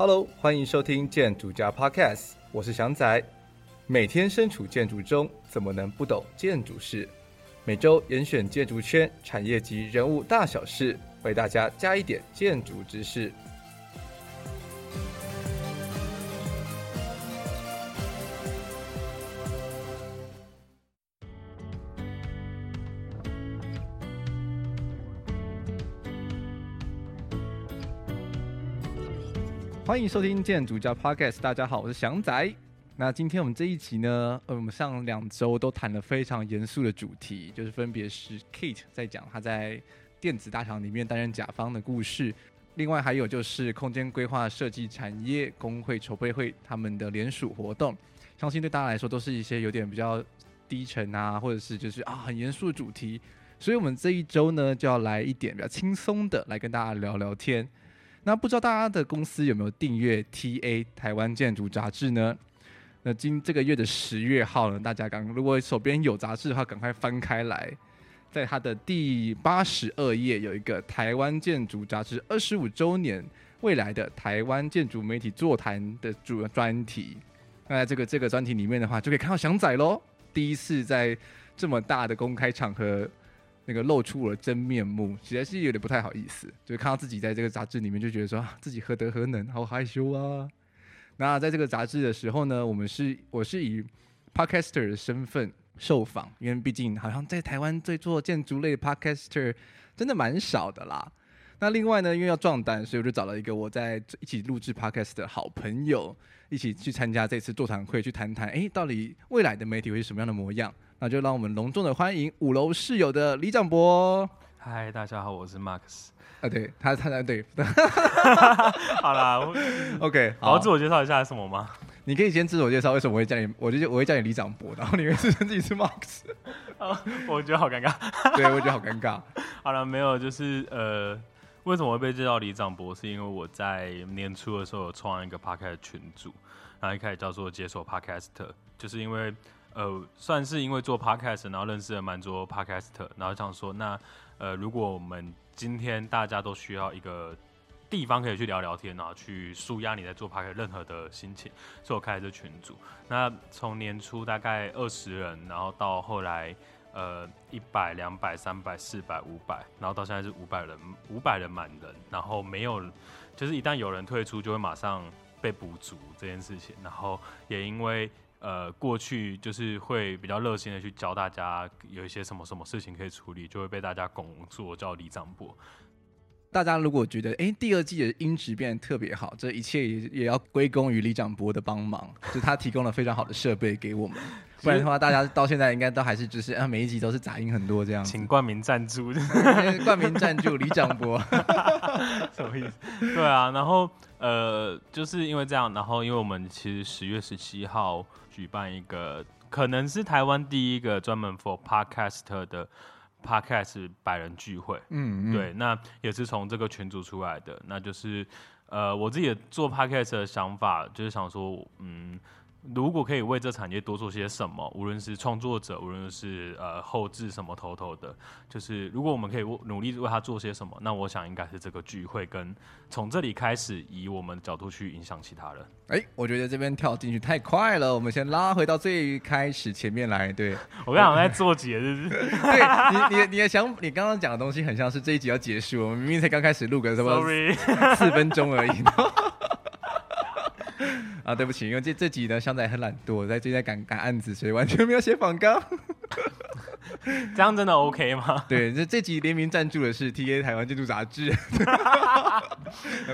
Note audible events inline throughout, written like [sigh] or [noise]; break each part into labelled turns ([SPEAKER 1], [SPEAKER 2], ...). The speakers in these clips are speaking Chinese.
[SPEAKER 1] Hello，欢迎收听建筑家 Podcast，我是祥仔。每天身处建筑中，怎么能不懂建筑事？每周严选建筑圈产业及人物大小事，为大家加一点建筑知识。欢迎收听建筑家 Podcast，大家好，我是祥仔。那今天我们这一集呢，呃，我们上两周都谈了非常严肃的主题，就是分别是 Kate 在讲他在电子大厂里面担任甲方的故事，另外还有就是空间规划设计产业工会筹备会他们的联署活动，相信对大家来说都是一些有点比较低沉啊，或者是就是啊很严肃的主题，所以我们这一周呢就要来一点比较轻松的来跟大家聊聊天。那不知道大家的公司有没有订阅 TA 台湾建筑杂志呢？那今这个月的十月号呢，大家刚如果手边有杂志的话，赶快翻开来，在它的第八十二页有一个台湾建筑杂志二十五周年未来的台湾建筑媒体座谈的主专题。那在这个这个专题里面的话，就可以看到翔仔喽，第一次在这么大的公开场合。那个露出了真面目，实在是有点不太好意思，就看到自己在这个杂志里面，就觉得说自己何德何能，好害羞啊。那在这个杂志的时候呢，我们是我是以 podcaster 的身份受访，因为毕竟好像在台湾在做建筑类的 podcaster 真的蛮少的啦。那另外呢，因为要壮胆，所以我就找了一个我在一起录制 podcast 的好朋友，一起去参加这次座谈会，去谈谈，哎，到底未来的媒体会是什么样的模样。那就让我们隆重的欢迎五楼室友的李长博。
[SPEAKER 2] 嗨，大家好，我是 Max。
[SPEAKER 1] 啊，对他，他他对。[laughs]
[SPEAKER 2] 好啦，[laughs] OK，好，我自我介绍一下是什么吗？
[SPEAKER 1] 你可以先自我介绍，为什么我会叫你？我就我会叫你李长博，然后你会自称自己是 Max。[laughs]
[SPEAKER 2] 我觉得好尴尬。
[SPEAKER 1] 对，我觉得好尴尬。
[SPEAKER 2] 好了，没有，就是呃，为什么会被介绍李长博？是因为我在年初的时候有创一个 Podcast 群组，然后一开始叫做解锁 Podcaster，就是因为。呃，算是因为做 podcast，然后认识了蛮多 podcaster，然后想说，那呃，如果我们今天大家都需要一个地方可以去聊聊天，然后去舒压你在做 podcast 任何的心情，所以我开了这群组。那从年初大概二十人，然后到后来呃一百、两百、三百、四百、五百，然后到现在是五百人，五百人满人，然后没有，就是一旦有人退出，就会马上被补足这件事情。然后也因为。呃，过去就是会比较热心的去教大家有一些什么什么事情可以处理，就会被大家拱作叫李张博。
[SPEAKER 1] 大家如果觉得哎、欸，第二季的音质变得特别好，这一切也也要归功于李长博的帮忙，就他提供了非常好的设备给我们。[laughs] 不然的话，大家到现在应该都还是就是啊，每一集都是杂音很多这样。
[SPEAKER 2] 请冠名赞助，
[SPEAKER 1] 冠名赞助李长博，[laughs]
[SPEAKER 2] 什么意思？对啊，然后呃，就是因为这样，然后因为我们其实十月十七号举办一个，可能是台湾第一个专门 for podcaster 的。Podcast 百人聚会，嗯，嗯，对，那也是从这个群组出来的，那就是，呃，我自己做 Podcast 的想法，就是想说，嗯。如果可以为这产业多做些什么，无论是创作者，无论是呃后置什么头头的，就是如果我们可以努力为他做些什么，那我想应该是这个聚会跟从这里开始，以我们的角度去影响其他人。
[SPEAKER 1] 哎、欸，我觉得这边跳进去太快了，我们先拉回到最开始前面来。对，[laughs]
[SPEAKER 2] 我刚刚在做节日，[laughs]
[SPEAKER 1] 对你你你的想，你刚刚讲的东西很像是这一集要结束，我们明明才刚开始录个什么 [laughs] 四分钟而已。[laughs] 啊，对不起，因为这这集呢，祥仔很懒惰，在最近在赶赶案子，所以完全没有写访纲。[laughs]
[SPEAKER 2] 这样真的 OK 吗？[laughs]
[SPEAKER 1] 对，这这集联名赞助的是 TA 台湾建筑杂志。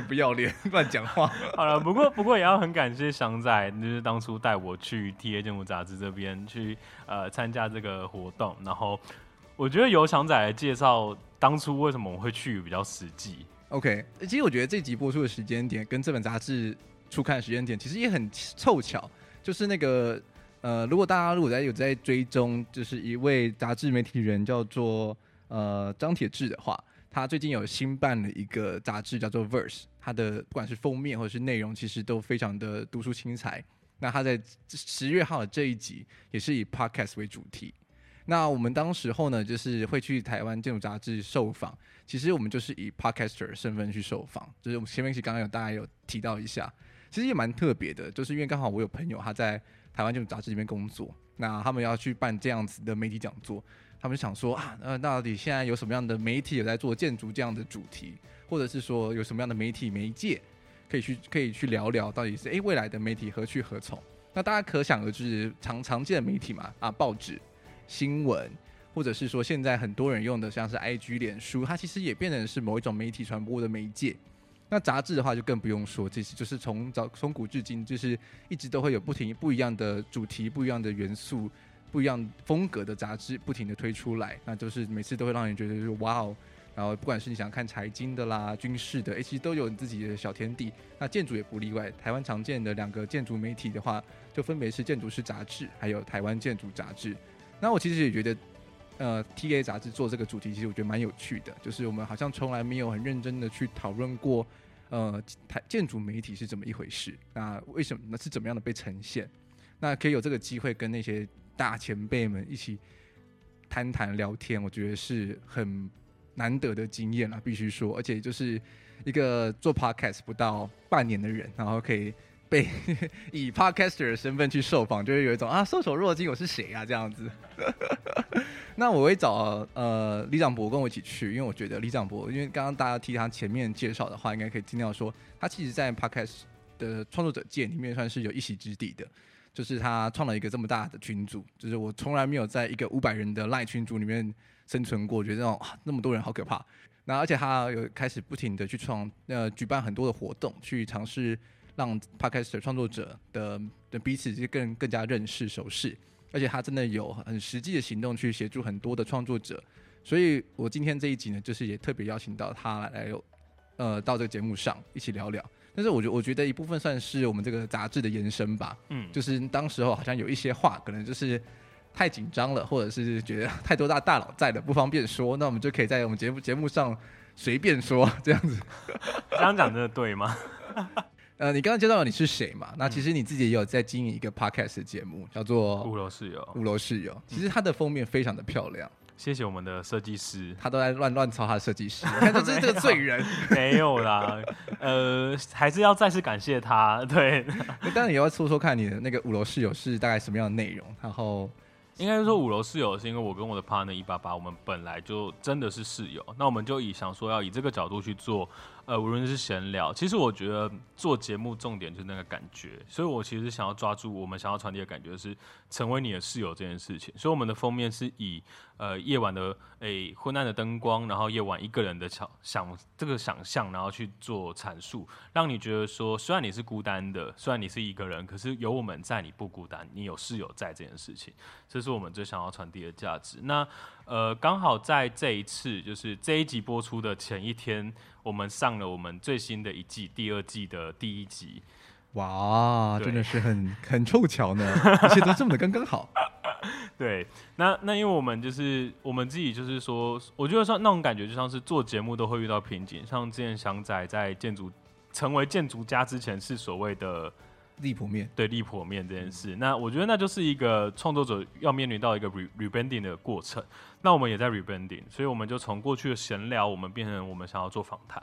[SPEAKER 1] 不要脸，乱讲话。
[SPEAKER 2] 好了，不过不过也要很感谢祥仔，就是当初带我去 TA 建筑杂志这边去呃参加这个活动，然后我觉得由祥仔来介绍当初为什么我会去比较实际。
[SPEAKER 1] OK，其实我觉得这集播出的时间点跟这本杂志。初看时间点其实也很凑巧，就是那个呃，如果大家如果在有在追踪，就是一位杂志媒体人叫做呃张铁志的话，他最近有新办了一个杂志叫做 Verse，他的不管是封面或者是内容，其实都非常的独树青才。那他在十月号的这一集也是以 Podcast 为主题。那我们当时候呢，就是会去台湾建筑杂志受访。其实我们就是以 podcaster 身份去受访，就是我们前面其实刚刚有大家有提到一下，其实也蛮特别的，就是因为刚好我有朋友他在台湾建筑杂志里面工作，那他们要去办这样子的媒体讲座，他们想说啊，那到底现在有什么样的媒体有在做建筑这样的主题，或者是说有什么样的媒体媒介可以去 [laughs] 可以去聊聊，到底是诶、未来的媒体何去何从？那大家可想而知，常常见的媒体嘛，啊，报纸、新闻，或者是说现在很多人用的像是 IG、脸书，它其实也变成是某一种媒体传播的媒介。那杂志的话就更不用说，其实就是从早从古至今，就是一直都会有不停不一样的主题、不一样的元素、不一样风格的杂志不停的推出来，那就是每次都会让人觉得就是哇哦。然后不管是你想看财经的啦、军事的，诶其实都有你自己的小天地。那建筑也不例外。台湾常见的两个建筑媒体的话，就分别是《建筑师杂志》还有《台湾建筑杂志》。那我其实也觉得，呃，TA 杂志做这个主题，其实我觉得蛮有趣的。就是我们好像从来没有很认真的去讨论过，呃，台建筑媒体是怎么一回事。那为什么呢？是怎么样的被呈现？那可以有这个机会跟那些大前辈们一起谈谈聊天，我觉得是很。难得的经验啊，必须说，而且就是一个做 podcast 不到半年的人，然后可以被 [laughs] 以 podcaster 的身份去受访，就会有一种啊，受宠若惊，我是谁啊这样子。[laughs] 那我会找呃李长博跟我一起去，因为我觉得李长博，因为刚刚大家听他前面介绍的话，应该可以听到说，他其实在 podcast 的创作者界里面算是有一席之地的，就是他创了一个这么大的群组，就是我从来没有在一个五百人的 LINE 群组里面。生存过，觉得那种那么多人好可怕。那而且他有开始不停的去创呃举办很多的活动，去尝试让 Podcast 创作者的的彼此就更更加认识熟识。而且他真的有很实际的行动去协助很多的创作者。所以我今天这一集呢，就是也特别邀请到他来来呃到这个节目上一起聊聊。但是我觉我觉得一部分算是我们这个杂志的延伸吧。嗯，就是当时候好像有一些话，可能就是。太紧张了，或者是觉得太多大大佬在了不方便说，那我们就可以在我们节目节目上随便说这样子。[laughs]
[SPEAKER 2] 这样讲真的对吗？
[SPEAKER 1] 呃，你刚刚介绍了你是谁嘛？那其实你自己也有在经营一个 podcast 的节目，叫做
[SPEAKER 2] 五楼室友。
[SPEAKER 1] 五楼室友，其实它的封面非常的漂亮。
[SPEAKER 2] 谢谢我们的设计师，
[SPEAKER 1] 他都在乱乱抄他的设计师，[laughs] 看这是这个罪人。
[SPEAKER 2] 没有啦，[laughs] 呃，还是要再次感谢他。对，
[SPEAKER 1] 当然也要说说看你的那个五楼室友是大概什么样的内容，然后。
[SPEAKER 2] 应该是说五楼室友是因为我跟我的 partner 一八八，我们本来就真的是室友，那我们就以想说要以这个角度去做。呃，无论是闲聊，其实我觉得做节目重点就是那个感觉，所以我其实想要抓住我们想要传递的感觉是成为你的室友这件事情。所以我们的封面是以呃夜晚的诶、昏暗的灯光，然后夜晚一个人的想想这个想象，然后去做阐述，让你觉得说虽然你是孤单的，虽然你是一个人，可是有我们在，你不孤单，你有室友在这件事情，这是我们最想要传递的价值。那呃，刚好在这一次就是这一集播出的前一天。我们上了我们最新的一季第二季的第一集，
[SPEAKER 1] 哇，真的是很 [laughs] 很凑巧呢，一切都这么的刚刚好。[laughs]
[SPEAKER 2] 对，那那因为我们就是我们自己就是说，我觉得像那种感觉就像是做节目都会遇到瓶颈，像之前祥仔在建筑成为建筑家之前是所谓的。
[SPEAKER 1] 立普面
[SPEAKER 2] 对立普面这件事，嗯，那我觉得那就是一个创作者要面临到一个 re rebranding 的过程。那我们也在 rebranding，所以我们就从过去的闲聊，我们变成我们想要做访谈。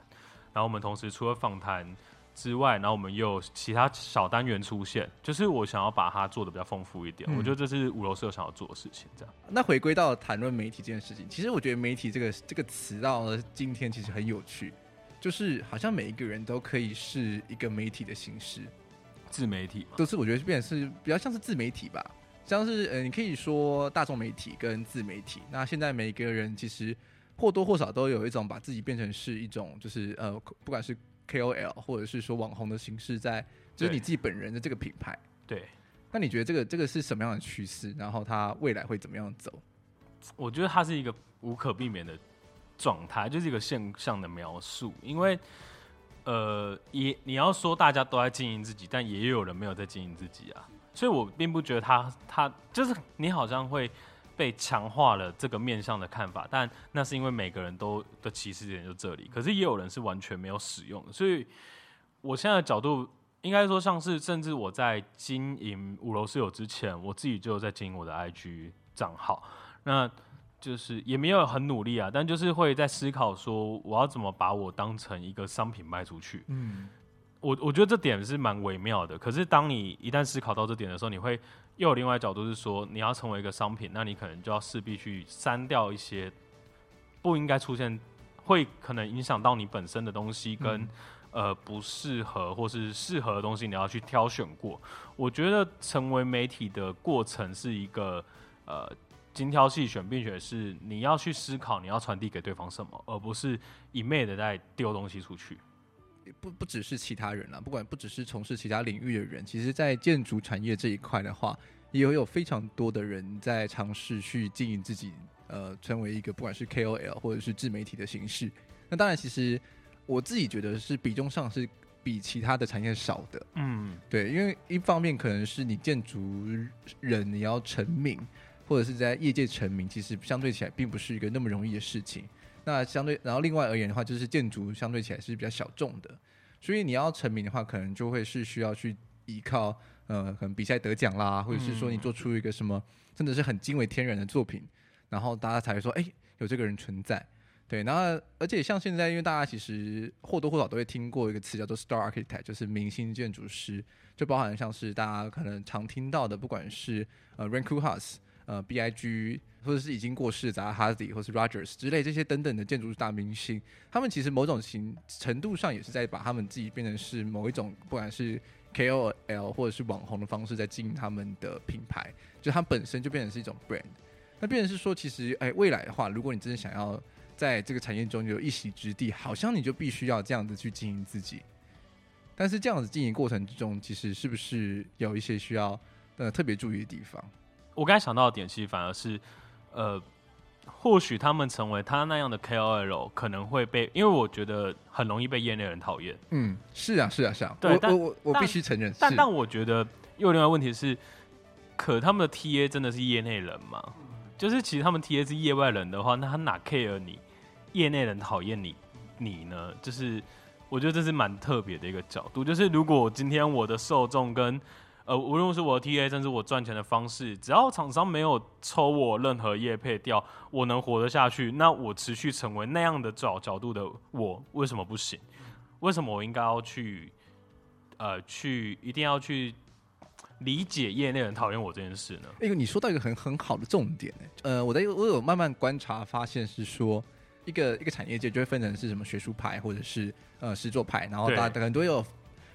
[SPEAKER 2] 然后我们同时除了访谈之外，然后我们又有其他小单元出现，就是我想要把它做的比较丰富一点，嗯。我觉得这是五楼室友想要做的事情。这样。
[SPEAKER 1] 那回归到谈论媒体这件事情，其实我觉得媒体这个这个词到了今天其实很有趣，就是好像每一个人都可以是一个媒体的形式。
[SPEAKER 2] 自媒体
[SPEAKER 1] 都是我觉得变成是比较像是自媒体吧，像是呃，你可以说大众媒体跟自媒体。那现在每个人其实或多或少都有一种把自己变成是一种就是呃，不管是 KOL 或者是说网红的形式，在就是你自己本人的这个品牌。
[SPEAKER 2] 对。
[SPEAKER 1] 那你觉得这个这个是什么样的趋势？然后它未来会怎么样走？
[SPEAKER 2] 我觉得它是一个无可避免的状态，就是一个现象的描述，因为。呃，也你要说大家都在经营自己，但也有人没有在经营自己啊，所以我并不觉得他他就是你好像会被强化了这个面向的看法，但那是因为每个人都的起始点就这里，可是也有人是完全没有使用的，所以我现在的角度应该说像是，甚至我在经营五楼室友之前，我自己就在经营我的 IG 账号。那就是也没有很努力啊，但就是会在思考说，我要怎么把我当成一个商品卖出去。嗯，我我觉得这点是蛮微妙的。可是当你一旦思考到这点的时候，你会又有另外一个角度是说，你要成为一个商品，那你可能就要势必去删掉一些不应该出现，会可能影响到你本身的东西跟。嗯呃，不适合或是适合的东西，你要去挑选过。我觉得成为媒体的过程是一个呃精挑细选，并且是你要去思考你要传递给对方什么，而不是一昧的在丢东西出去。
[SPEAKER 1] 不不只是其他人啦，不管不只是从事其他领域的人，其实，在建筑产业这一块的话，也会有非常多的人在尝试去经营自己，呃，成为一个不管是 KOL 或者是自媒体的形式。那当然，其实。我自己觉得是比重上是比其他的产业少的，嗯，对，因为一方面可能是你建筑人你要成名，或者是在业界成名，其实相对起来并不是一个那么容易的事情。那相对，然后另外而言的话，就是建筑相对起来是比较小众的，所以你要成名的话，可能就会是需要去依靠，呃，可能比赛得奖啦，或者是说你做出一个什么真的是很惊为天人的作品，然后大家才会说，哎，有这个人存在。对，然后而且像现在，因为大家其实或多或少都会听过一个词叫做 “star architect”，就是明星建筑师，就包含像是大家可能常听到的，不管是呃 Rem Koolhaas 呃 B.I.G，或者是已经过世的哈迪，或是 Rogers 之类这些等等的建筑大明星，他们其实某种程程度上也是在把他们自己变成是某一种，不管是 K.O.L 或者是网红的方式在经营他们的品牌，就它本身就变成是一种 brand。那变成是说，其实哎，未来的话，如果你真的想要在这个产业中有一席之地，好像你就必须要这样子去经营自己。但是这样子经营过程之中，其实是不是有一些需要呃特别注意的地方？
[SPEAKER 2] 我刚才想到的点，其实反而是呃，或许他们成为他那样的 KOL，可能会被，因为我觉得很容易被业内人讨厌。
[SPEAKER 1] 嗯，是啊，是啊，是啊。
[SPEAKER 2] 对，
[SPEAKER 1] 我我我必须承认。
[SPEAKER 2] 但但我觉得又有另外问题是，可他们的 TA 真的是业内人吗？就是其实他们 TA 是业外人的话，那他哪 care 你？业内人讨厌你，你呢？就是我觉得这是蛮特别的一个角度。就是如果今天我的受众跟呃，无论是我的 TA，甚至我赚钱的方式，只要厂商没有抽我任何业配掉，我能活得下去，那我持续成为那样的角角度的我，为什么不行？为什么我应该要去呃去一定要去理解业内人讨厌我这件事呢？
[SPEAKER 1] 因为你说到一个很很好的重点，呃，我在我有慢慢观察发现是说。一个一个产业界就会分成是什么学术派，或者是呃实作派，然后大家可能都有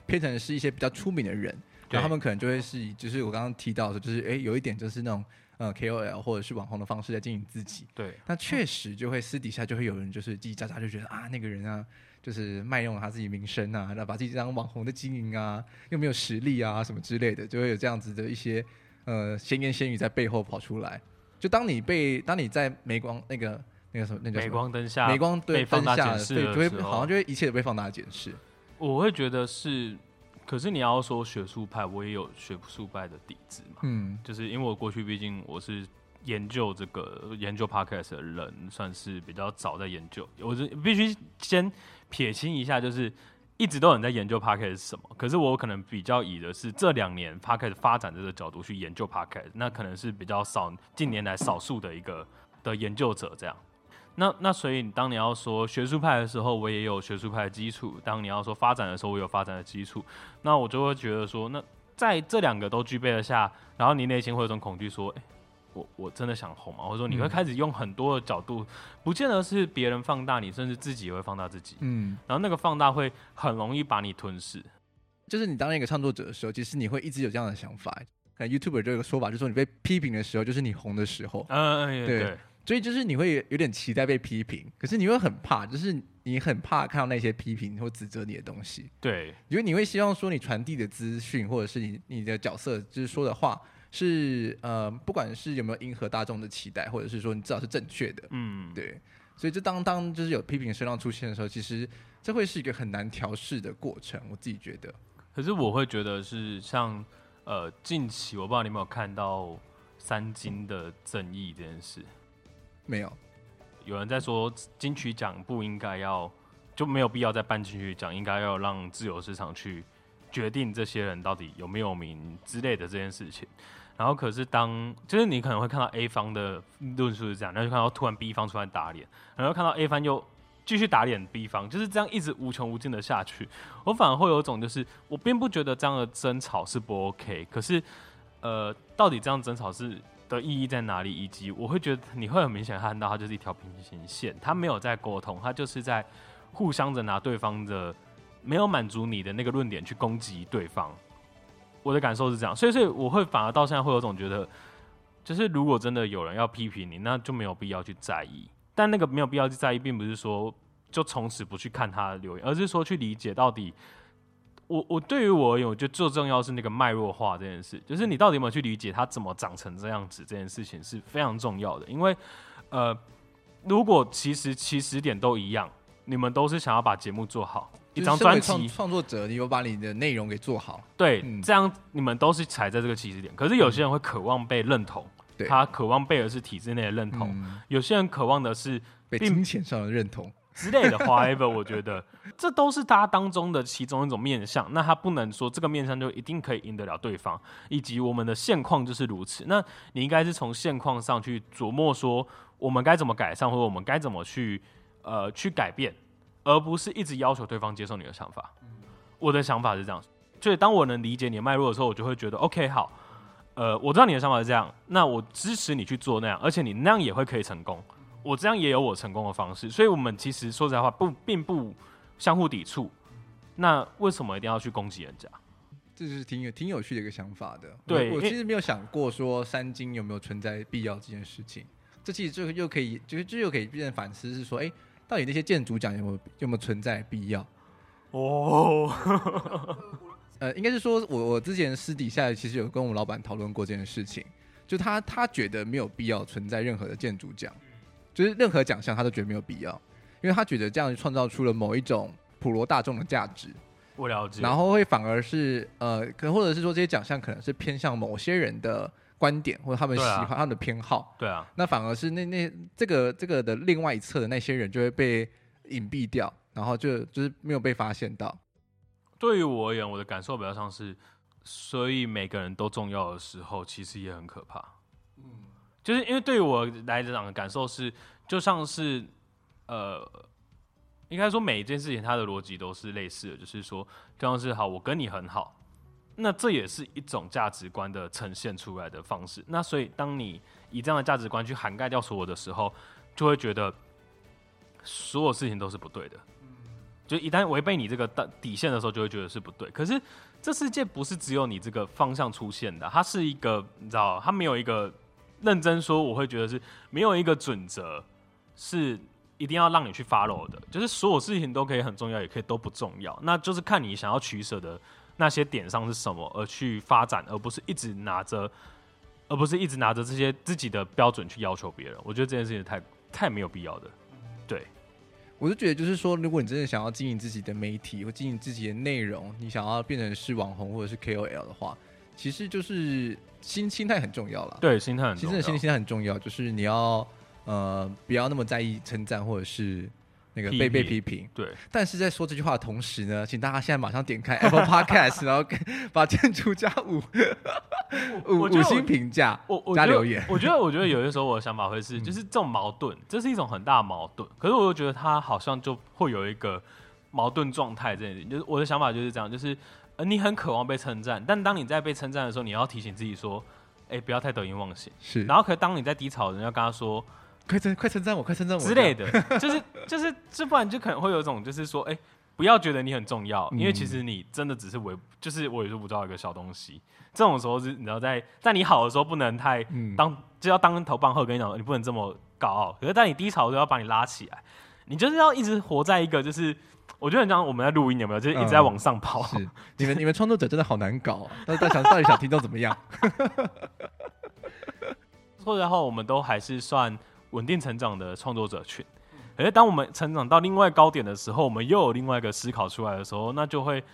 [SPEAKER 1] 偏成是一些比较出名的人，然后他们可能就会是，就是我刚刚提到的，就是哎有一点就是那种呃 KOL 或者是网红的方式在经营自己。
[SPEAKER 2] 对，
[SPEAKER 1] 那确实就会私底下就会有人就是叽叽喳喳就觉得啊那个人啊就是卖弄了他自己名声啊，那把自己当网红的经营啊，又没有实力啊什么之类的，就会有这样子的一些呃闲言闲语在背后跑出来。就当你被当你在镁光那个。那个什么，那个
[SPEAKER 2] 镁光灯下，
[SPEAKER 1] 镁光对
[SPEAKER 2] 放大检视，
[SPEAKER 1] 就会好像就会一切都被放大检视。
[SPEAKER 2] 我会觉得是，可是你要说学术派，我也有学术派的底子嘛。嗯，就是因为我过去毕竟我是研究这个研究 podcast 的人，算是比较早在研究。我是必须先撇清一下，就是一直都有人在研究 podcast 是什么。可是我可能比较以的是这两年 podcast 发展的这个角度去研究 podcast，那可能是比较少近年来少数的一个的研究者这样。那那所以，当你要说学术派的时候，我也有学术派的基础；当你要说发展的时候，我有发展的基础。那我就会觉得说，那在这两个都具备了下，然后你内心会有种恐惧，说，哎、欸，我我真的想红吗？或者说，你会开始用很多的角度，不见得是别人放大你，甚至自己也会放大自己。嗯，然后那个放大会很容易把你吞噬。
[SPEAKER 1] 就是你当一个创作者的时候，其实你会一直有这样的想法。看 YouTuber 这个说法，就是说你被批评的时候，就是你红的时候。
[SPEAKER 2] 嗯，对。对
[SPEAKER 1] 所以就是你会有点期待被批评，可是你会很怕，就是你很怕看到那些批评或指责你的东西。
[SPEAKER 2] 对，
[SPEAKER 1] 因为你会希望说你传递的资讯或者是你你的角色就是说的话是呃，不管是有没有迎合大众的期待，或者是说你至少是正确的。嗯，对。所以就当当就是有批评声浪出现的时候，其实这会是一个很难调试的过程。我自己觉得。
[SPEAKER 2] 可是我会觉得是像呃近期我不知道你有没有看到三金的正义这件事。
[SPEAKER 1] 没有，
[SPEAKER 2] 有人在说金曲奖不应该要，就没有必要再办金曲奖，应该要让自由市场去决定这些人到底有没有名之类的这件事情。然后可是当就是你可能会看到 A 方的论述是这样，然后就看到突然 B 方出来打脸，然后看到 A 方又继续打脸 B 方，就是这样一直无穷无尽的下去。我反而会有一种就是我并不觉得这样的争吵是不 OK，可是呃，到底这样争吵是的意义在哪里？以及我会觉得你会很明显看到它就是一条平行线，它没有在沟通，它就是在互相的拿对方的没有满足你的那个论点去攻击对方。我的感受是这样，所以所以我会反而到现在会有种觉得，就是如果真的有人要批评你，那就没有必要去在意。但那个没有必要去在意，并不是说就从此不去看他的留言，而是说去理解到底。我我对于我而言，我觉得最重要是那个脉络化这件事，就是你到底有没有去理解它怎么长成这样子，这件事情是非常重要的。因为呃，如果其实起始点都一样，你们都是想要把节目做好。一张专辑
[SPEAKER 1] 创作者，你有把你的内容给做好，
[SPEAKER 2] 对，嗯、这样你们都是踩在这个起始点。可是有些人会渴望被认同，嗯、他渴望被的是体制内的认同；嗯、有些人渴望的是
[SPEAKER 1] 被金钱上的认同
[SPEAKER 2] 之类的。However，我觉得这都是他当中的其中一种面向。那他不能说这个面向就一定可以赢得了对方，以及我们的现况就是如此。那你应该是从现况上去琢磨，说我们该怎么改善，或者我们该怎么去呃去改变。而不是一直要求对方接受你的想法。我的想法是这样，所以当我能理解你的脉络的时候，我就会觉得 OK 好。呃，我知道你的想法是这样，那我支持你去做那样，而且你那样也会可以成功。我这样也有我成功的方式，所以我们其实说实在话不并不相互抵触。那为什么一定要去攻击人家？
[SPEAKER 1] 这是挺有挺有趣的一个想法的。
[SPEAKER 2] 对，
[SPEAKER 1] 我，我其实没有想过说三金有没有存在必要这件事情。这其实就又可以，就是这又可以变成反思，是说，哎。到底那些建筑奖有没有有没有存在必要？哦，[laughs] 呃，应该是说我我之前私底下其实有跟我们老板讨论过这件事情，就他他觉得没有必要存在任何的建筑奖，就是任何奖项他都觉得没有必要，因为他觉得这样创造出了某一种普罗大众的价值。
[SPEAKER 2] 我了解。
[SPEAKER 1] 然后会反而是呃，可或者是说这些奖项可能是偏向某些人的。观点或者他们喜欢他们的偏好，
[SPEAKER 2] 对啊，
[SPEAKER 1] 那反而是那那这个这个的另外一侧的那些人就会被隐蔽掉，然后就就是没有被发现到。
[SPEAKER 2] 对于我而言，我的感受比较像是，所以每个人都重要的时候，其实也很可怕。嗯，就是因为对于我来讲的感受是，就像是呃，应该说每一件事情它的逻辑都是类似的，就是说，就像是好，我跟你很好。那这也是一种价值观的呈现出来的方式。那所以，当你以这样的价值观去涵盖掉所有的时候，就会觉得所有事情都是不对的。就一旦违背你这个底线的时候，就会觉得是不对。可是这世界不是只有你这个方向出现的，它是一个，你知道，它没有一个认真说，我会觉得是没有一个准则是一定要让你去 follow 的。就是所有事情都可以很重要，也可以都不重要。那就是看你想要取舍的。那些点上是什么而去发展，而不是一直拿着，而不是一直拿着这些自己的标准去要求别人。我觉得这件事情太太没有必要的。对，
[SPEAKER 1] 我就觉得就是说，如果你真的想要经营自己的媒体或经营自己的内容，你想要变成是网红或者是 KOL 的话，其实就是心心态很重要了。
[SPEAKER 2] 对，心态很重要。
[SPEAKER 1] 其实心心态很重要，就是你要呃不要那么在意称赞或者是。那个被被批评，
[SPEAKER 2] 对。
[SPEAKER 1] 但是在说这句话的同时呢，请大家现在马上点开 Apple [laughs] Podcast，然后 [laughs] 把建筑加五五五星评价，
[SPEAKER 2] 我
[SPEAKER 1] 加留言。
[SPEAKER 2] 我觉得，我觉得有些时候我的想法会是，[laughs] 就是这种矛盾，这是一种很大的矛盾。可是我又觉得它好像就会有一个矛盾状态这里，就是我的想法就是这样，就是呃，你很渴望被称赞，但当你在被称赞的时候，你要提醒自己说，哎，不要太得意忘形。
[SPEAKER 1] 是。
[SPEAKER 2] 然后，可当你在低潮，人要跟他说。
[SPEAKER 1] 快称快称赞我，快称赞我
[SPEAKER 2] 之类的，就是就是，这不然就可能会有一种，就是说，哎、欸，不要觉得你很重要，因为其实你真的只是微，就是我也是不知道一个小东西。这种时候是，你知道在在你好的时候不能太当，就要当头棒喝。跟你讲，你不能这么高傲。可是在你低潮的时候要把你拉起来，你就是要一直活在一个，就是我觉得很像我们在录音有没有？就是一直在往上跑。
[SPEAKER 1] 嗯、是，你们你们创作者真的好难搞、啊，[laughs] 但是大家想到底想听到怎么样？
[SPEAKER 2] 说实话，我们都还是算。稳定成长的创作者群，可是当我们成长到另外高点的时候，我们又有另外一个思考出来的时候，那就会，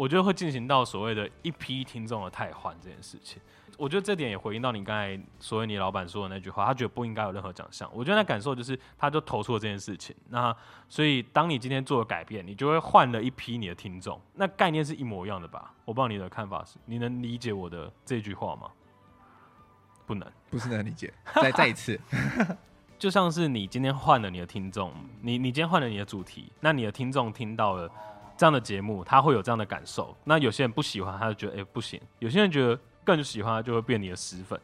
[SPEAKER 2] 我觉得会进行到所谓的一批听众的汰换这件事情。我觉得这点也回应到你刚才所谓你老板说的那句话，他觉得不应该有任何奖项。我觉得那感受就是，他就投出了这件事情。那所以，当你今天做了改变，你就会换了一批你的听众。那概念是一模一样的吧？我不知道你的看法是，你能理解我的这句话吗？不能，
[SPEAKER 1] 不是能理解。再再一次，[laughs]
[SPEAKER 2] 就像是你今天换了你的听众，你你今天换了你的主题，那你的听众听到了这样的节目，他会有这样的感受。那有些人不喜欢，他就觉得哎、欸、不行；有些人觉得。更喜欢就会变你的死粉，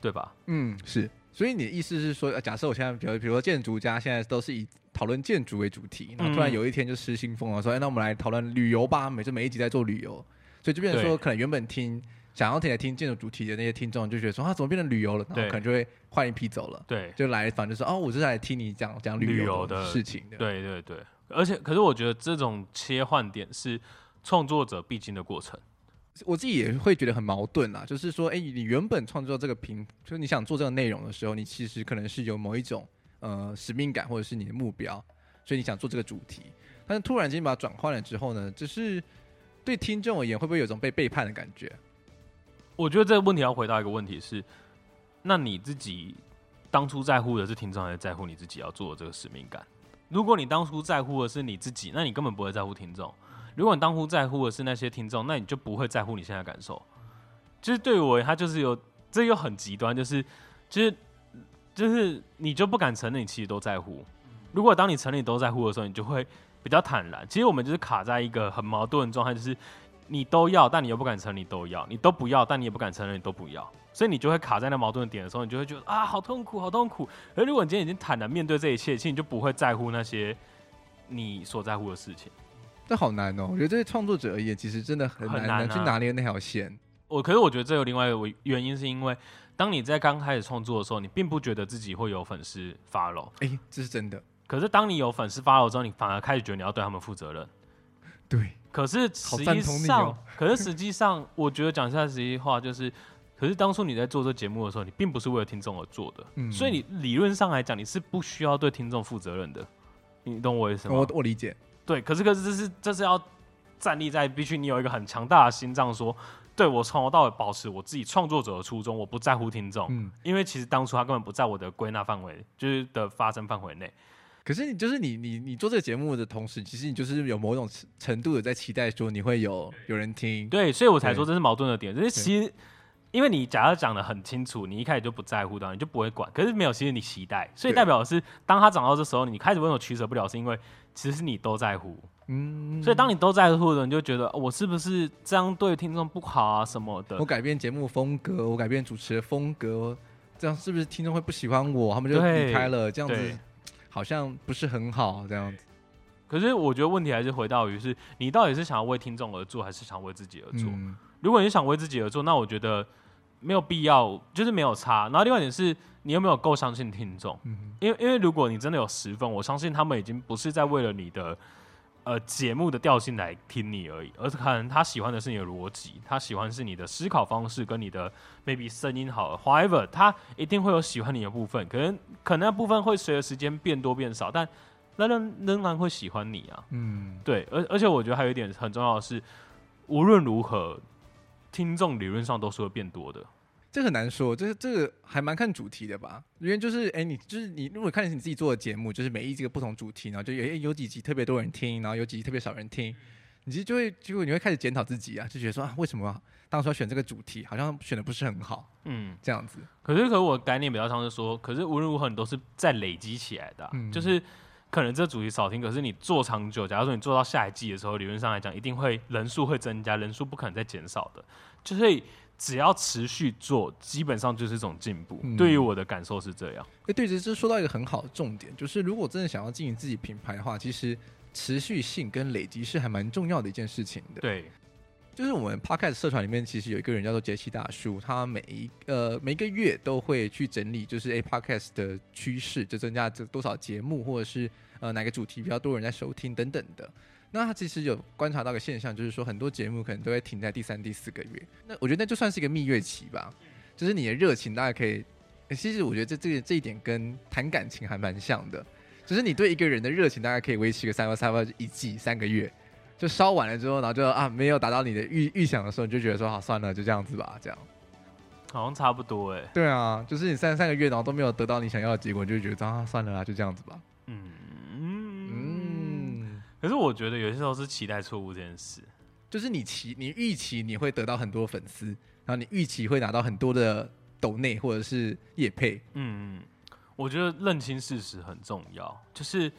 [SPEAKER 2] 对吧？
[SPEAKER 1] 嗯，是。所以你的意思是说，假设我现在，比如比如说建筑家，现在都是以讨论建筑为主题，然后突然有一天就失心疯了，说，哎，那我们来讨论旅游吧。每次每一集在做旅游，所以就变成说，可能原本听想要听来听建筑主题的那些听众，就觉得说，啊，怎么变成旅游了？然后可能就会换一批走了。
[SPEAKER 2] 对，
[SPEAKER 1] 就来反正就说，哦，我是来听你讲讲旅游的事情的。
[SPEAKER 2] 对对对。而且，可是我觉得这种切换点是创作者必经的过程。
[SPEAKER 1] 我自己也会觉得很矛盾啊，就是说，哎，你原本创作这个平，就是你想做这个内容的时候，你其实可能是有某一种呃使命感，或者是你的目标，所以你想做这个主题。但是突然间把它转换了之后呢，只是对听众而言，会不会有一种被背叛的感觉？
[SPEAKER 2] 我觉得这个问题要回答一个问题是：那你自己当初在乎的是听众，还是在乎你自己要做的这个使命感？如果你当初在乎的是你自己，那你根本不会在乎听众。如果你当初在乎的是那些听众，那你就不会在乎你现在感受。其实对我，他就是有这又很极端，就是就是就是你就不敢承认你其实都在乎。如果当你承认你都在乎的时候，你就会比较坦然。其实我们就是卡在一个很矛盾的状态，就是你都要，但你又不敢承认你都要；你都不要，但你也不敢承认你都不要。所以你就会卡在那矛盾的点的时候，你就会觉得啊，好痛苦，好痛苦。而如果你今天已经坦然面对这一切，其实你就不会在乎那些你所在乎的事情。
[SPEAKER 1] 这好难哦！我觉得对创作者而言，其实真的很难，很难、啊、去拿捏那条线。
[SPEAKER 2] 我可是我觉得这有另外一个原因，是因为当你在刚开始创作的时候，你并不觉得自己会有粉丝 follow。
[SPEAKER 1] 哎，这是真的。
[SPEAKER 2] 可是当你有粉丝 follow 之后，你反而开始觉得你要对他们负责任。
[SPEAKER 1] 对。
[SPEAKER 2] 可是实际上，哦、可是实际上，我觉得讲下实际话就是，可是当初你在做这节目的时候，你并不是为了听众而做的。嗯。所以你理论上来讲，你是不需要对听众负责任的。你懂我意思吗？
[SPEAKER 1] 我我理解。
[SPEAKER 2] 对，可是可是这是这是要站立在必须你有一个很强大的心脏，说，对，我从头到尾保持我自己创作者的初衷，我不在乎听众，嗯，因为其实当初他根本不在我的归纳范围，就是的发生范围内。
[SPEAKER 1] 可是你就是你你你做这个节目的同时，其实你就是有某种程度的在期待说你会有有人听，
[SPEAKER 2] 对，所以我才说这是矛盾的点，就是其实因为你假如讲的很清楚，你一开始就不在乎的，你就不会管，可是没有其实你期待，所以代表的是当他讲到这时候，你开始为什么取舍不了，是因为。其实是你都在乎，嗯，所以当你都在乎的人，你就觉得我是不是这样对听众不好啊什么的？
[SPEAKER 1] 我改变节目风格，我改变主持的风格，这样是不是听众会不喜欢我？他们就离开了，这样子好像不是很好，这样子。
[SPEAKER 2] 可是我觉得问题还是回到于是，你到底是想要为听众而做，还是想为自己而做？嗯，如果你想为自己而做，那我觉得没有必要，就是没有差。然后另外一点是。你有没有够相信听众？嗯，因为因为如果你真的有十分，我相信他们已经不是在为了你的呃节目的调性来听你而已，而是可能他喜欢的是你的逻辑，他喜欢是你的思考方式跟你的 maybe 声音好了，however，他一定会有喜欢你的部分，可能可能那部分会随着时间变多变少，但那仍仍然会喜欢你啊。嗯，对，而而且我觉得还有一点很重要的是，无论如何，听众理论上都是会变多的。
[SPEAKER 1] 这很难说，这个这个还蛮看主题的吧。因为就是，哎，你就是你，如果看你自己做的节目，就是每一集个不同主题，然后就有有几集特别多人听，然后有几集特别少人听，你其实就会结果你会开始检讨自己啊，就觉得说啊，为什么当初要选这个主题，好像选的不是很好，嗯，这样子。
[SPEAKER 2] 可是，可是我概念比较像是说，可是无论如何，你都是在累积起来的啊，嗯，就是可能这主题少听，可是你做长久，假如说你做到下一季的时候，理论上来讲，一定会人数会增加，人数不可能再减少的，就是。只要持续做，基本上就是一种进步。嗯、对于我的感受是这样。
[SPEAKER 1] 哎，对，这是说到一个很好的重点，就是如果真的想要经营自己品牌的话，其实持续性跟累积是还蛮重要的一件事情的。
[SPEAKER 2] 对，
[SPEAKER 1] 就是我们 Podcast 社团里面其实有一个人叫做杰西大叔，他每一呃每一个月都会去整理，就是 A Podcast 的趋势，就增加这多少节目，或者是呃哪个主题比较多人在收听等等的。那他其实有观察到一个现象，就是说很多节目可能都会停在第三、第四个月。那我觉得那就算是一个蜜月期吧，就是你的热情大概可以。其实我觉得这这个这一点跟谈感情还蛮像的，就是你对一个人的热情大概可以维持个三到三到一季三个月，就烧完了之后，然后就啊没有达到你的预预想的时候，你就觉得说好算了，就这样子吧，这样。
[SPEAKER 2] 好像差不多哎。
[SPEAKER 1] 对啊，就是你三三个月，然后都没有得到你想要的结果，你就觉得啊算了啦，就这样子吧。
[SPEAKER 2] 嗯。可是我觉得有些时候是期待错误这件事，
[SPEAKER 1] 就是你期你预期你会得到很多粉丝，然后你预期会拿到很多的抖内或者是业配。
[SPEAKER 2] 嗯，我觉得认清事实很重要，就是。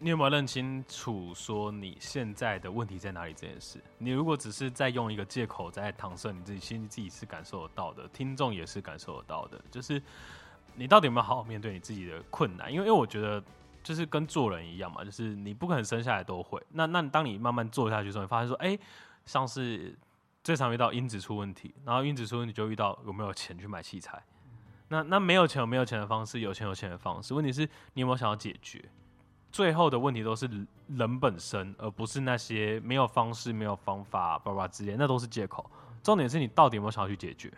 [SPEAKER 2] 你有没有认清楚说你现在的问题在哪里这件事？你如果只是在用一个借口在搪塞你自己，心里自己是感受得到的，听众也是感受得到的。就是你到底有没有好好面对你自己的困难？因为，因为我觉得就是跟做人一样嘛，就是你不可能生下来都会。那那当你慢慢做下去之后，你发现说，哎、欸，像是最常遇到因子出问题，然后因子出问题就遇到有没有钱去买器材。那那没有钱有没有钱的方式，有钱有钱的方式。问题是你有没有想要解决？最后的问题都是人本身，而不是那些没有方式、没有方法、叭叭之类，那都是借口。重点是你到底有没有想要去解决？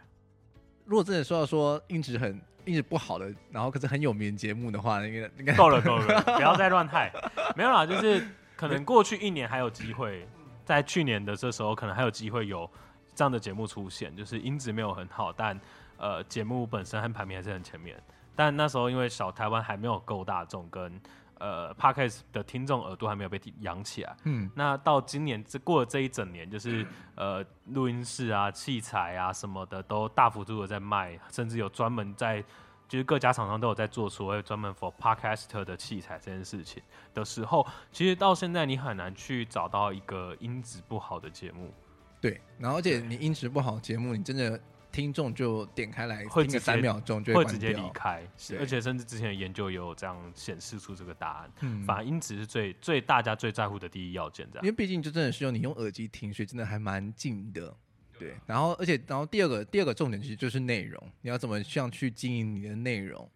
[SPEAKER 1] 如果真的说到说音质很音质不好的，然后可是很有名节目的话，应该应该
[SPEAKER 2] 够了够了，[laughs] 不要再乱害。没有啦，就是可能过去一年还有机会，在去年的这时候可能还有机会有这样的节目出现，就是音质没有很好，但呃节目本身和排名还是很前面。但那时候因为小台湾还没有够大众跟。呃，Podcast 的听众耳朵还没有被养起来。嗯，那到今年这过了这一整年，就是 [clears throat] 呃，录音室啊、器材啊什么的都大幅度的在卖，甚至有专门在，就是各家厂商都有在做所谓专门 for Podcaster 的器材这件事情的时候，其实到现在你很难去找到一个音质不好的节目。
[SPEAKER 1] 对，然后而且你音质不好的节目，你真的。听众就点开来听个三秒钟，就会，
[SPEAKER 2] 会直接离开，而且甚至之前的研究也有这样显示出这个答案。嗯，反而音质是最最大家最在乎的第一要件，这样。
[SPEAKER 1] 因为毕竟就真的是用你用耳机听，所以真的还蛮近的。对，然后而且然后第二个第二个重点其实就是内容，你要怎么像去经营你的内容？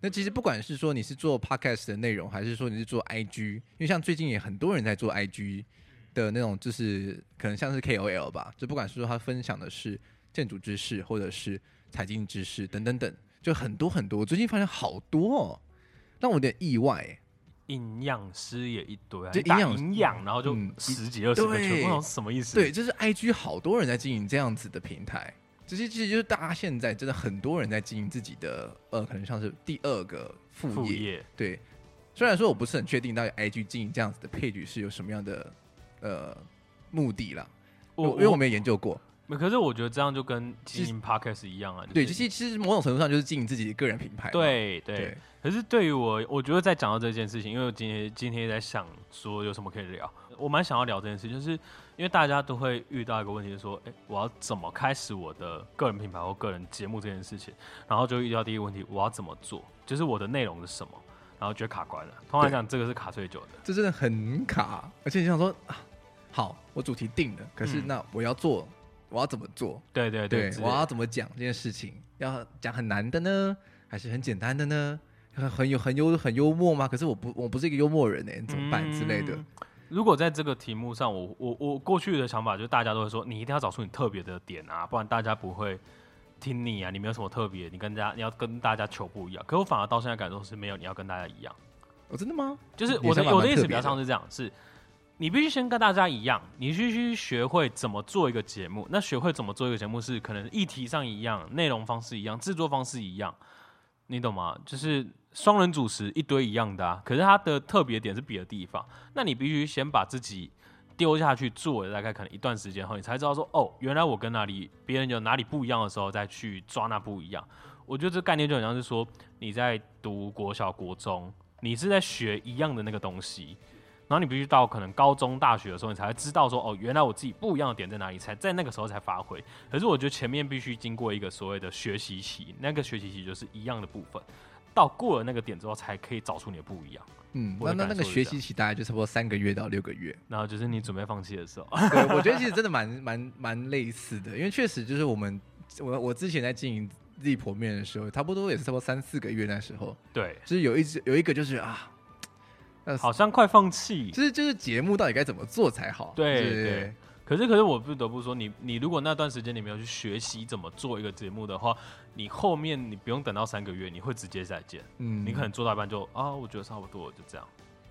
[SPEAKER 1] 那其实不管是说你是做 podcast 的内容，还是说你是做 IG，因为像最近也很多人在做 IG 的那种，就是可能像是 KOL 吧，就不管是说他分享的是。建筑知识，或者是财经知识等等等，就很多很多。我最近发现好多，哦，让我有点意外。
[SPEAKER 2] 营养师也一堆，啊就营养营养，然后就十几二十个，全部都是什么意思？
[SPEAKER 1] 对，就是 IG 好多人在经营这样子的平台。这些其实就是大家现在真的很多人在经营自己的，呃，可能像是第二个副业。副业对，虽然说我不是很确定到底 IG 经营这样子的配置是有什么样的呃目的啦，我因为我没有研究过。
[SPEAKER 2] 可是我觉得这样就跟经营 podcast 一样啊。
[SPEAKER 1] 对，其实其实某种程度上就是经营自己的个人品牌。
[SPEAKER 2] 对对。对可是对于我，我觉得在讲到这件事情，因为我今天今天也在想说有什么可以聊，我蛮想要聊这件事，就是因为大家都会遇到一个问题，就是说，哎，我要怎么开始我的个人品牌或个人节目这件事情？然后就遇到第一个问题，我要怎么做？就是我的内容是什么？然后觉得卡关了。通常来讲，这个是卡最久的，
[SPEAKER 1] 这真的很卡。而且你想说，啊，好，我主题定了，可是那我要做。嗯我要怎么做？
[SPEAKER 2] 对对对，
[SPEAKER 1] 对，我要怎么讲这件事情？要讲很难的呢，还是很简单的呢？很很有很幽很幽默吗？可是我不我不是一个幽默人呢，怎么办之类的？
[SPEAKER 2] 如果在这个题目上，我我我过去的想法就是大家都会说，你一定要找出你特别的点啊，不然大家不会听你啊。你没有什么特别，你跟大家你要跟大家求不一样。可我反而到现在感受是没有，你要跟大家一样。
[SPEAKER 1] 哦，真的吗？
[SPEAKER 2] 就是我的我的意思比较像是这样是。你必须先跟大家一样，你必须学会怎么做一个节目。那学会怎么做一个节目是可能议题上一样，内容方式一样，制作方式一样，你懂吗？就是双人主持一堆一样的啊，可是它的特别点是别的地方。那你必须先把自己丢下去做大概可能一段时间后，你才知道说哦，原来我跟哪里别人有哪里不一样的时候，再去抓那不一样。我觉得这概念就很像是说你在读国小、国中，你是在学一样的那个东西。然后你必须到可能高中、大学的时候，你才会知道说，哦，原来我自己不一样的点在哪里，才在那个时候才发挥。可是我觉得前面必须经过一个所谓的学习期，那个学习期就是一样的部分，到过了那个点之后，才可以找出你的不一样。
[SPEAKER 1] 嗯，那那那个学习期大概就差不多三个月到六个月，
[SPEAKER 2] 然后就是你准备放弃的时候。
[SPEAKER 1] 对，我觉得其实真的蛮蛮蛮类似的，因为确实就是我们我我之前在经营 Zip 面的时候，差不多也是差不多三四个月那时候。
[SPEAKER 2] 对，
[SPEAKER 1] 就是有一只有一个就是啊。
[SPEAKER 2] 好像快放弃，
[SPEAKER 1] 就是就是节目到底该怎么做才好？
[SPEAKER 2] 对对。可是可是我不得不说，你你如果那段时间你没有去学习怎么做一个节目的话，你后面你不用等到三个月，你会直接再见。嗯，你可能做到一半就啊，我觉得差不多就这样。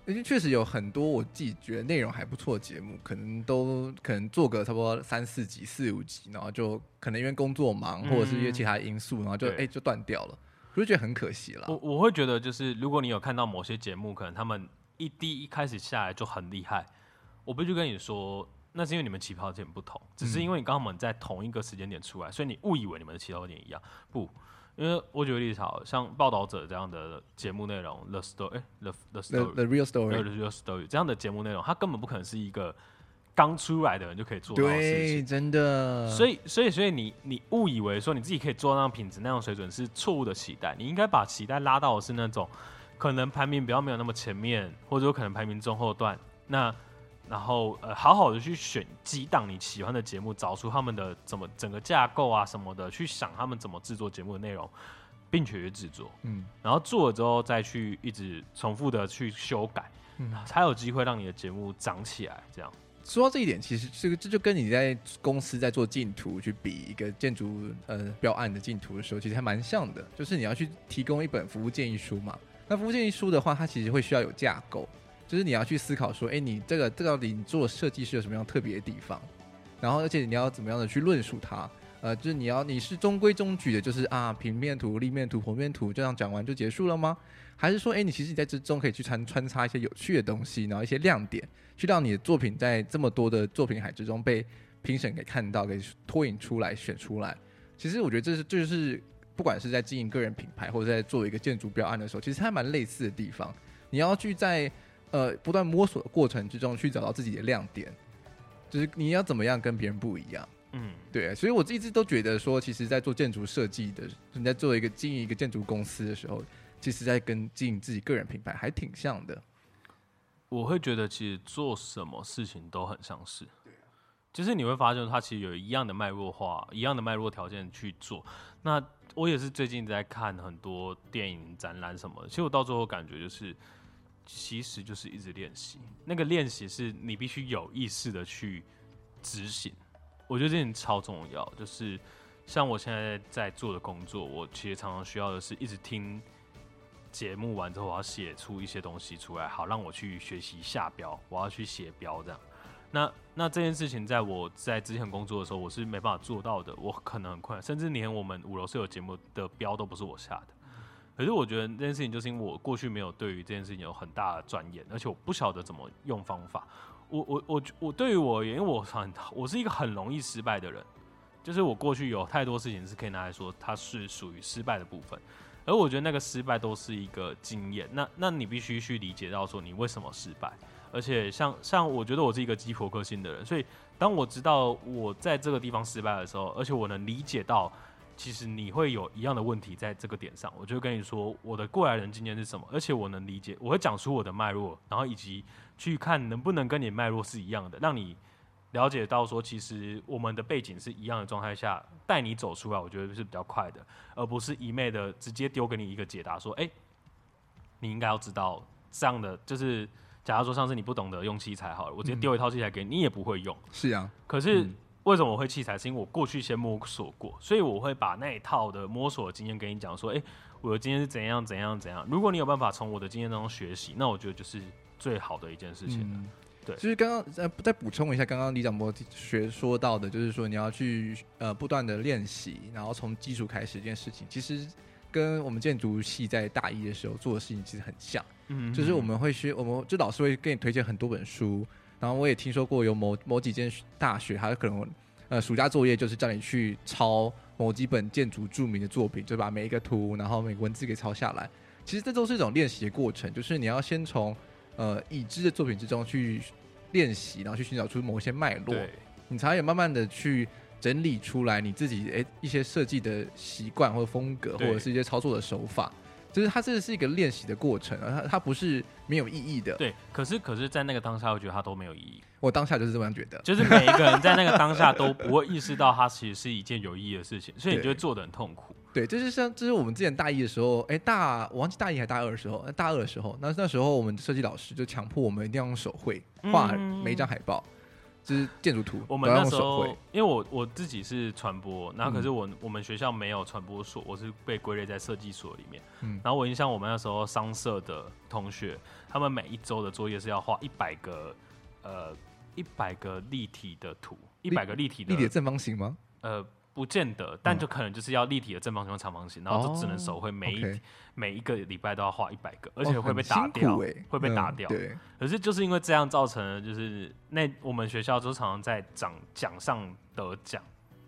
[SPEAKER 1] 因为确实有很多我自己觉得内容还不错的节目，可能都可能做个差不多三四集、四五集，然后就可能因为工作忙，或者是因为其他因素，然后就哎就断掉了，我就觉得很可惜了。
[SPEAKER 2] 我我会觉得就是如果你有看到某些节目，可能他们一滴一开始下来就很厉害，我必须跟你说，那是因为你们起跑点不同，只是因为你刚好在同一个时间点出来，所以你误以为你们的起跑点一样，不。因为我举个例子好，像报道者这样的节目内容，The Story，哎，The The
[SPEAKER 1] Story，The Real Story，The
[SPEAKER 2] Real Story 这样的节目内容，它根本不可能是一个刚出来的人就可以做到的事情，
[SPEAKER 1] 对，真的。
[SPEAKER 2] 所以，所以，所以你你误以为说你自己可以做到那样品质、那样水准是错误的期待，你应该把期待拉到的是那种可能排名比较没有那么前面，或者说可能排名中后段那。然后呃，好好的去选几档你喜欢的节目，找出他们的怎么整个架构啊什么的，去想他们怎么制作节目的内容，并且去制作。嗯，然后做了之后再去一直重复的去修改，嗯，才有机会让你的节目长起来。这样
[SPEAKER 1] 说到这一点，其实这个这就跟你在公司在做竞图去比一个建筑呃标案的竞图的时候，其实还蛮像的。就是你要去提供一本服务建议书嘛，那服务建议书的话，它其实会需要有架构。就是你要去思考说，哎、你这个这到底你做设计是有什么样特别的地方？然后，而且你要怎么样的去论述它？呃，就是你要你是中规中矩的，就是啊，平面图、立面图、剖面图这样讲完就结束了吗？还是说，哎、你其实你在之中可以去穿穿插一些有趣的东西，然后一些亮点，去让你的作品在这么多的作品海之中被评审给看到，给脱颖出来、选出来。其实我觉得这是这就是不管是在经营个人品牌，或者在做一个建筑标案的时候，其实还蛮类似的地方。你要去在呃，不断摸索的过程之中，去找到自己的亮点，就是你要怎么样跟别人不一样。嗯，对，所以我一直都觉得说，其实，在做建筑设计的，你在做一个经营一个建筑公司的时候，其实，在跟经营自己个人品牌还挺像的。
[SPEAKER 2] 我会觉得，其实做什么事情都很相似。对啊，就是你会发现，它其实有一样的脉络化，一样的脉络条件去做。那我也是最近在看很多电影展览什么，其实我到最后感觉就是。其实就是一直练习，那个练习是你必须有意识的去执行。我觉得这点超重要，就是像我现在在做的工作，我其实常常需要的是一直听节目完之后，我要写出一些东西出来，好让我去学习下标，我要去写标这样。那那这件事情在我在之前工作的时候，我是没办法做到的，我可能很困，甚至连我们五楼室友节目的标都不是我下的。可是我觉得这件事情就是因为我过去没有对于这件事情有很大的钻研，而且我不晓得怎么用方法。我我我我对于我而言，因为我很我是一个很容易失败的人，就是我过去有太多事情是可以拿来说它是属于失败的部分，而我觉得那个失败都是一个经验。那那你必须去理解到说你为什么失败，而且像像我觉得我是一个鸡婆个性的人，所以当我知道我在这个地方失败的时候，而且我能理解到。其实你会有一样的问题在这个点上，我就跟你说我的过来人经验是什么，而且我能理解，我会讲出我的脉络，然后以及去看能不能跟你脉络是一样的，让你了解到说，其实我们的背景是一样的状态下带你走出来，我觉得是比较快的，而不是一昧的直接丢给你一个解答，说，哎，你应该要知道这样的，就是假如说上次你不懂得用器材好了，我直接丢一套器材给你，你也不会用。
[SPEAKER 1] 是啊，
[SPEAKER 2] 可是。嗯为什么我会器材？是因为我过去先摸索过，所以我会把那一套的摸索的经验跟你讲，说，诶，我的经验是怎样怎样怎样。如果你有办法从我的经验当中学习，那我觉得就是最好的一件事情。嗯、对，
[SPEAKER 1] 就是刚刚再再补充一下，刚刚李长波学说到的，就是说你要去呃不断的练习，然后从基础开始这件事情，其实跟我们建筑系在大一的时候做的事情其实很像。嗯，就是我们会学，我们就老师会给你推荐很多本书。然后我也听说过有某某几间大学，它可能呃暑假作业就是叫你去抄某几本建筑著名的作品，就把每一个图，然后每个文字给抄下来。其实这都是一种练习的过程，就是你要先从呃已知的作品之中去练习，然后去寻找出某些脉络，你才有慢慢的去整理出来你自己诶一些设计的习惯或者风格，或者是一些操作的手法。就是它这是一个练习的过程，它它不是没有意义的。
[SPEAKER 2] 对，可是可是，在那个当下，我觉得它都没有意义。
[SPEAKER 1] 我当下就是这么样觉得，
[SPEAKER 2] 就是每一个人在那个当下都不会意识到它其实是一件有意义的事情，所以你就会做的很痛苦。
[SPEAKER 1] 对，这是像这是我们之前大一的时候，哎，大我忘记大一还是大二的时候，大二的时候，那那时候我们设计老师就强迫我们一定要用手绘画每一张海报。嗯就是建筑图。
[SPEAKER 2] 我们那时候，因为我我自己是传播，然后可是我、嗯、我们学校没有传播所，我是被归类在设计所里面。嗯，然后我印象我们那时候商社的同学，他们每一周的作业是要画一百个呃一百个立体的图，一百个立体的
[SPEAKER 1] 立体的正方形吗？
[SPEAKER 2] 呃。不见得，但就可能就是要立体的正方形、长方形，然后就只能手绘，每一、哦 okay、每一个礼拜都要画一百个，而且会被打掉，哦欸、会被打掉。嗯、对，可是就是因为这样造成了，就是那我们学校就常常在奖奖上得奖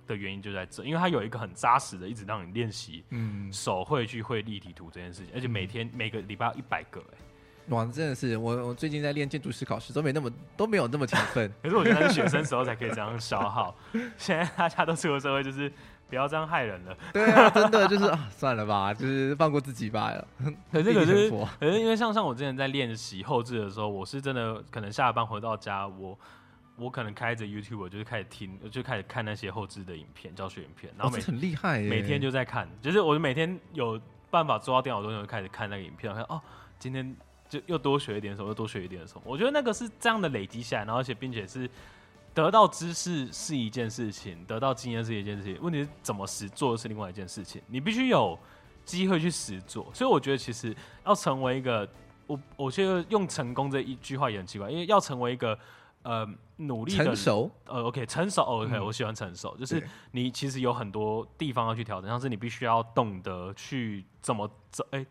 [SPEAKER 2] 的原因就在这，因为它有一个很扎实的，一直让你练习，嗯，手绘去绘立体图这件事情，而且每天、嗯、每个礼拜要一百个、欸，哎。
[SPEAKER 1] 哇，真的是我！我最近在练建筑师考试，都没那么都没有那么勤奋。[laughs]
[SPEAKER 2] 可是我觉得是学生时候才可以这样消耗。现在大家都出了社会，就是不要这样害人了。
[SPEAKER 1] 对啊，真的就是啊，算了吧，就是放过自己吧。
[SPEAKER 2] 可是可是可是因为像像我之前在练习后置的时候，我是真的可能下了班回到家，我我可能开着 YouTube，我就是开始听，就开始看那些后置的影片、教学影片，然后每、
[SPEAKER 1] 哦、很厉害，
[SPEAKER 2] 每天就在看，就是我每天有办法坐到电脑中，就开始看那个影片，看哦，今天。就又多学一点什么，又多学一点什么。我觉得那个是这样的累积下来，然后而且并且是得到知识是一件事情，得到经验是一件事情。问题是怎么实做是另外一件事情。你必须有机会去实做。所以我觉得其实要成为一个，我我觉得用成功这一句话也很奇怪，因为要成为一个呃努力的
[SPEAKER 1] 成熟
[SPEAKER 2] 呃 OK 成熟 OK、嗯、我喜欢成熟，就是你其实有很多地方要去调整，像是你必须要懂得去怎么怎哎。欸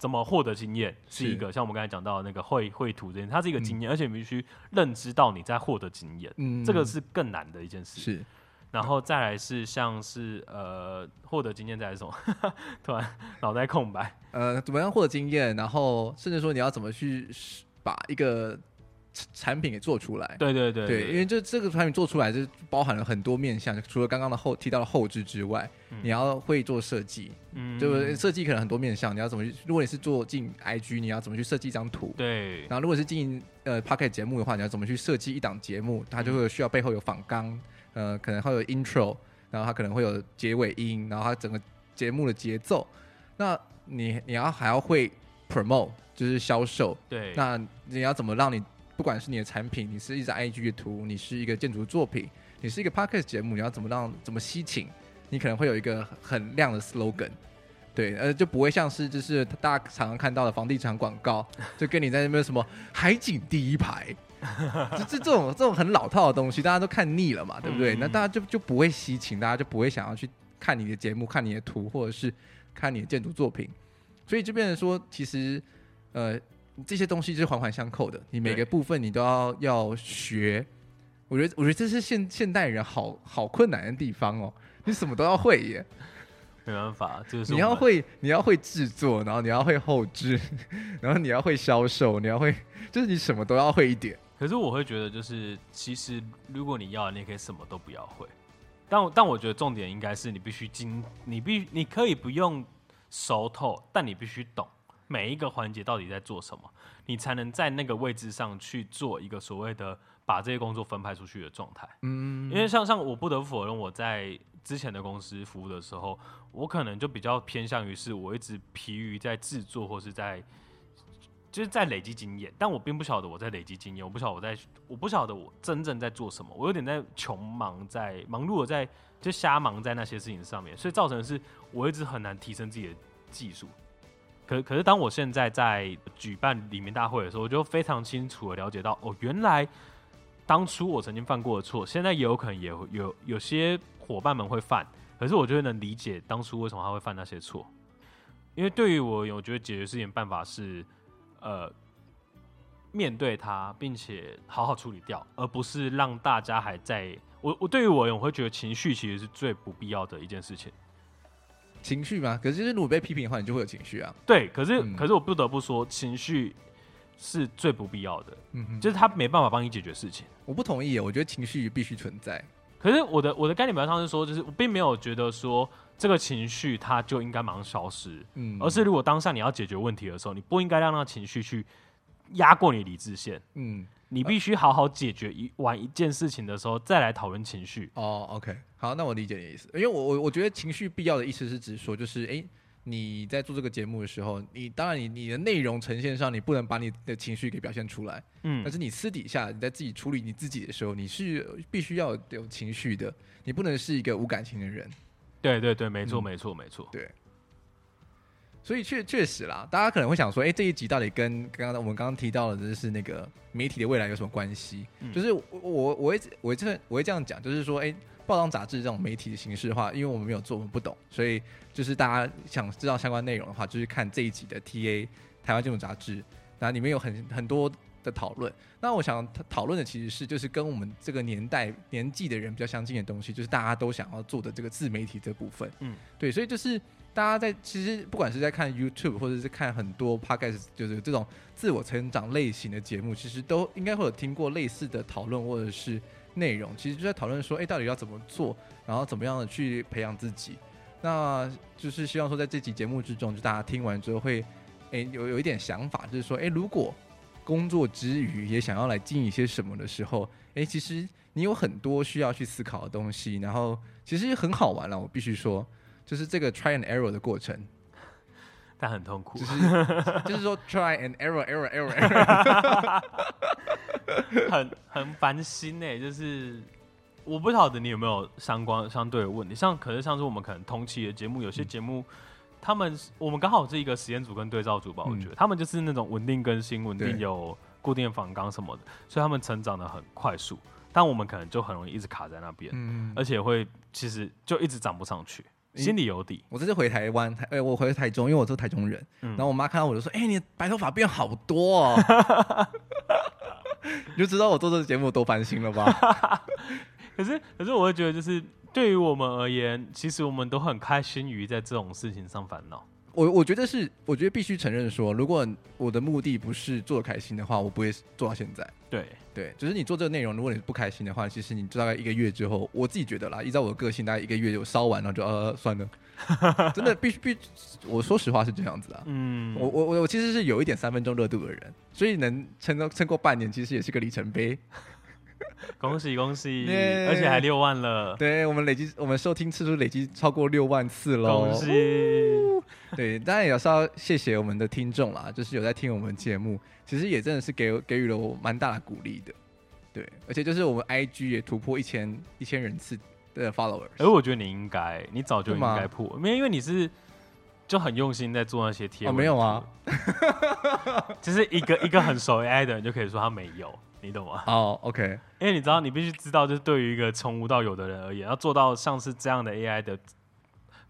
[SPEAKER 2] 怎么获得经验是一个像我们刚才讲到的那个绘绘图这件，它是一个经验，嗯、而且你必须认知到你在获得经验，嗯，这个是更难的一件事。
[SPEAKER 1] 是，
[SPEAKER 2] 然后再来是像是呃获得经验再来什么，[laughs] 突然脑袋空白。
[SPEAKER 1] 呃，怎么样获得经验？然后甚至说你要怎么去把一个。产品给做出来，
[SPEAKER 2] 对对对，对，
[SPEAKER 1] 对，因为这这个产品做出来，就包含了很多面向，除了刚刚的后提到的后置之外，嗯、你要会做设计，嗯，对不对？设计可能很多面向，你要怎么去？如果你是做进 IG，你要怎么去设计一张图？
[SPEAKER 2] 对。
[SPEAKER 1] 然后如果是进呃 Podcast 节目的话，你要怎么去设计一档节目？它就会需要背后有仿纲，呃，可能会有 intro，然后它可能会有结尾音，然后它整个节目的节奏。那你你要还要会 promote，就是销售，
[SPEAKER 2] 对。
[SPEAKER 1] 那你要怎么让你？不管是你的产品，你是一张 IG 的图，你是一个建筑作品，你是一个 Podcast 节目，你要怎么让怎么吸请？你可能会有一个很亮的 slogan，对，呃，就不会像是就是大家常常看到的房地产广告，[laughs] 就跟你在那边什么海景第一排，就这这种这种很老套的东西，大家都看腻了嘛，对不对？那大家就就不会吸请，大家就不会想要去看你的节目、看你的图，或者是看你的建筑作品。所以就变成说，其实呃。这些东西就是环环相扣的，你每个部分你都要要学。我觉得，我觉得这是现现代人好好困难的地方哦。你什么都要会耶，
[SPEAKER 2] 没办法，就是
[SPEAKER 1] 你要会，你要会制作，然后你要会后置，[laughs] 然后你要会销售，你要会，就是你什么都要会一点。
[SPEAKER 2] 可是我会觉得，就是其实如果你要，你也可以什么都不要会。但但我觉得重点应该是你必须精，你必你可以不用熟透，但你必须懂。每一个环节到底在做什么，你才能在那个位置上去做一个所谓的把这些工作分派出去的状态。嗯，因为像像我不得不否认，我在之前的公司服务的时候，我可能就比较偏向于是我一直疲于在制作或是在就是在累积经验，但我并不晓得我在累积经验，我不晓得我在我不晓得我真正在做什么，我有点在穷忙在忙碌的在就瞎忙在那些事情上面，所以造成的是我一直很难提升自己的技术。可可是，当我现在在举办里面大会的时候，我就非常清楚的了解到，哦，原来当初我曾经犯过的错，现在也有可能也有有有些伙伴们会犯。可是，我就会能理解当初为什么他会犯那些错，因为对于我，我觉得解决事情办法是，呃，面对他，并且好好处理掉，而不是让大家还在。我我对于我，我会觉得情绪其实是最不必要的一件事情。
[SPEAKER 1] 情绪吗？可是，就是如果被批评的话，你就会有情绪啊。
[SPEAKER 2] 对，可是，嗯、可是我不得不说，情绪是最不必要的。嗯哼，就是他没办法帮你解决事情。
[SPEAKER 1] 我不同意，我觉得情绪必须存在。
[SPEAKER 2] 可是，我的我的概念表上是说，就是我并没有觉得说这个情绪它就应该马上消失。嗯，而是如果当下你要解决问题的时候，你不应该让那个情绪去压过你理智线。嗯。你必须好好解决一完一件事情的时候，再来讨论情绪。
[SPEAKER 1] 哦，OK，好，那我理解你的意思。因为我我我觉得情绪必要的意思是指说，就是诶、欸，你在做这个节目的时候，你当然你你的内容呈现上，你不能把你的情绪给表现出来，嗯，但是你私底下你在自己处理你自己的时候，你是必须要有情绪的，你不能是一个无感情的人。
[SPEAKER 2] 对对对，没错、嗯、没错没错，对。
[SPEAKER 1] 所以确确实啦，大家可能会想说，哎、欸，这一集到底跟刚刚我们刚刚提到的，就是那个媒体的未来有什么关系？嗯、就是我我我会我会这我会这样讲，就是说，哎、欸，报章杂志这种媒体的形式的话，因为我们没有做，我们不懂，所以就是大家想知道相关内容的话，就是看这一集的 TA 台湾金融杂志，然后里面有很很多的讨论。那我想讨论的其实是就是跟我们这个年代年纪的人比较相近的东西，就是大家都想要做的这个自媒体这部分。嗯，对，所以就是。大家在其实不管是在看 YouTube 或者是看很多 Podcast，就是这种自我成长类型的节目，其实都应该会有听过类似的讨论或者是内容。其实就在讨论说，哎，到底要怎么做，然后怎么样的去培养自己。那就是希望说，在这集节目之中，就大家听完之后会，哎，有有一点想法，就是说，哎，如果工作之余也想要来经营一些什么的时候，哎，其实你有很多需要去思考的东西，然后其实很好玩了，我必须说。就是这个 try and error 的过程，
[SPEAKER 2] 但很痛苦。
[SPEAKER 1] 就是就是说 try and error error error error，[laughs]
[SPEAKER 2] 很很烦心呢。就是我不晓得你有没有相关相对的问题，像可是像是我们可能同期的节目，有些节目、嗯、他们我们刚好是一个实验组跟对照组吧，我觉得、嗯、他们就是那种稳定更新、稳定有固定访纲什么的，所以他们成长的很快速。但我们可能就很容易一直卡在那边，嗯、而且会其实就一直涨不上去。心里有底。
[SPEAKER 1] 我这次回台湾，台、欸、我回台中，因为我是台中人。嗯、然后我妈看到我就说：“哎、欸，你白头发变好多哦。[laughs] ” [laughs] 你就知道我做这个节目多烦心了吧？[laughs]
[SPEAKER 2] 可是，可是我会觉得，就是对于我们而言，其实我们都很开心于在这种事情上烦恼。
[SPEAKER 1] 我我觉得是，我觉得必须承认说，如果我的目的不是做得开心的话，我不会做到现在。
[SPEAKER 2] 对
[SPEAKER 1] 对，就是你做这个内容，如果你不开心的话，其实你大概一个月之后，我自己觉得啦，依照我的个性，大概一个月就烧完了，就呃算了。[laughs] 真的必须必，我说实话是这样子啊。嗯，我我我我其实是有一点三分钟热度的人，所以能撑到撑过半年，其实也是个里程碑。[laughs]
[SPEAKER 2] 恭喜恭喜，而且还六万了。
[SPEAKER 1] 对，我们累积，我们收听次数累积超过六万次喽。
[SPEAKER 2] 恭喜！
[SPEAKER 1] 对，当然也是要谢谢我们的听众啦，就是有在听我们节目，其实也真的是给给予了我蛮大的鼓励的。对，而且就是我们 IG 也突破一千一千人次的 followers。
[SPEAKER 2] 而我觉得你应该，你早就应该破，没有，因为你是就很用心在做那些贴文。
[SPEAKER 1] 哦，没有啊，[laughs]
[SPEAKER 2] 就是一个一个很熟 AI 的人就可以说他没有。你懂吗？
[SPEAKER 1] 哦、oh,，OK，
[SPEAKER 2] 因为你知道，你必须知道，就是对于一个从无到有的人而言，要做到像是这样的 AI 的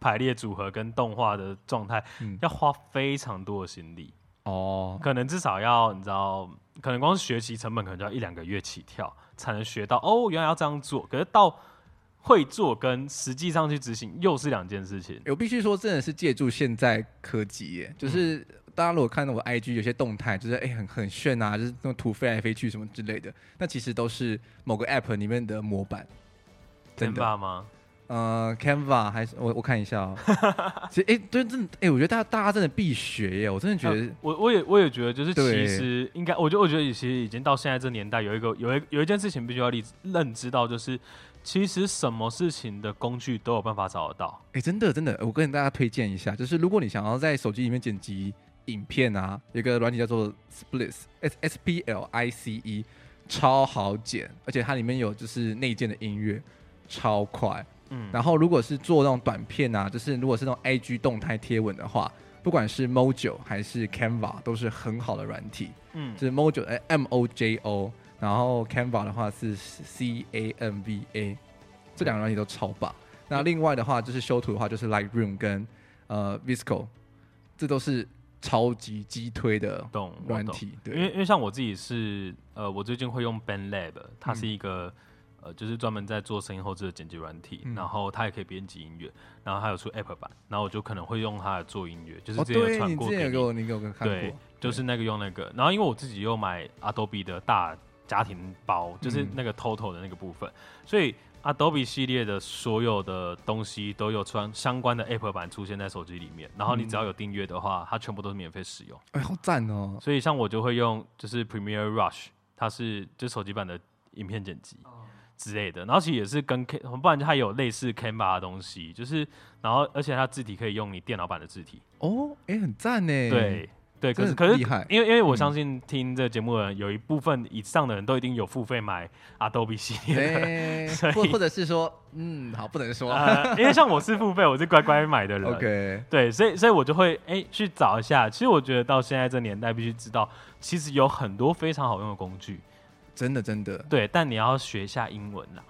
[SPEAKER 2] 排列组合跟动画的状态，嗯、要花非常多的心力哦。Oh. 可能至少要你知道，可能光是学习成本可能就要一两个月起跳，才能学到哦，原来要这样做。可是到会做跟实际上去执行又是两件事情。
[SPEAKER 1] 我必须说，真的是借助现在科技耶，就是。嗯大家如果看到我 IG 有些动态，就是哎、欸、很很炫啊，就是那种图飞来飞去什么之类的，那其实都是某个 App 里面的模板。
[SPEAKER 2] Canva 吗？
[SPEAKER 1] 呃，Canva 还是我我看一下哦、喔。[laughs] 其实哎，对、欸，真的哎、欸，我觉得大家大家真的必学耶，我真的觉得。呃、
[SPEAKER 2] 我我也我也觉得，就是其实应该，我觉得我觉得其实已经到现在这年代，有一个有一有一件事情必须要认认知到，就是其实什么事情的工具都有办法找得到。
[SPEAKER 1] 哎、欸，真的真的，我跟大家推荐一下，就是如果你想要在手机里面剪辑。影片啊，有一个软体叫做 Splice，S S P L I C E，超好剪，而且它里面有就是内建的音乐，超快。嗯，然后如果是做那种短片啊，就是如果是那种 IG 动态贴文的话，不管是 Mojo 还是 Canva 都是很好的软体。嗯，就是 Mojo 哎 M O J O，然后 Canva 的话是 C A N V A，这两个软体都超棒。那另外的话就是修图的话，就是 Lightroom 跟呃 Visco，这都是。超级激推的软体，对，
[SPEAKER 2] 因为因为像我自己是呃，我最近会用 BandLab，它是一个、嗯、呃，就是专门在做声音后置的剪辑软体，嗯、然后它也可以编辑音乐，然后还有出 App 版，然后我就可能会用它来做音乐，就是直接传过给你。
[SPEAKER 1] 哦、对，你之前给我，你给我看过，
[SPEAKER 2] 对，就是那个用那个，然后因为我自己又买 Adobe 的大家庭包，就是那个 Total 的那个部分，嗯、所以。Adobe 系列的所有的东西都有穿相关的 App 版出现在手机里面，然后你只要有订阅的话，它全部都是免费使用。
[SPEAKER 1] 哎、欸，好赞哦！
[SPEAKER 2] 所以像我就会用就是 Premiere Rush，它是就手机版的影片剪辑，之类的。然后其实也是跟 K，不然它有类似 Canva 的东西，就是然后而且它字体可以用你电脑版的字体。
[SPEAKER 1] 哦，哎、欸，很赞呢。
[SPEAKER 2] 对。对，可是可是，因为因为我相信听这个节目的人，有一部分以上的人都一定有付费买 Adobe 系列的，[laughs]
[SPEAKER 1] 或或者是说，嗯，好，不能说，
[SPEAKER 2] 呃、因为像我是付费，我是乖乖买的人
[SPEAKER 1] ，OK，
[SPEAKER 2] 对，所以所以我就会哎、欸、去找一下。其实我觉得到现在这年代，必须知道，其实有很多非常好用的工具，
[SPEAKER 1] 真的真的，
[SPEAKER 2] 对，但你要学一下英文啦，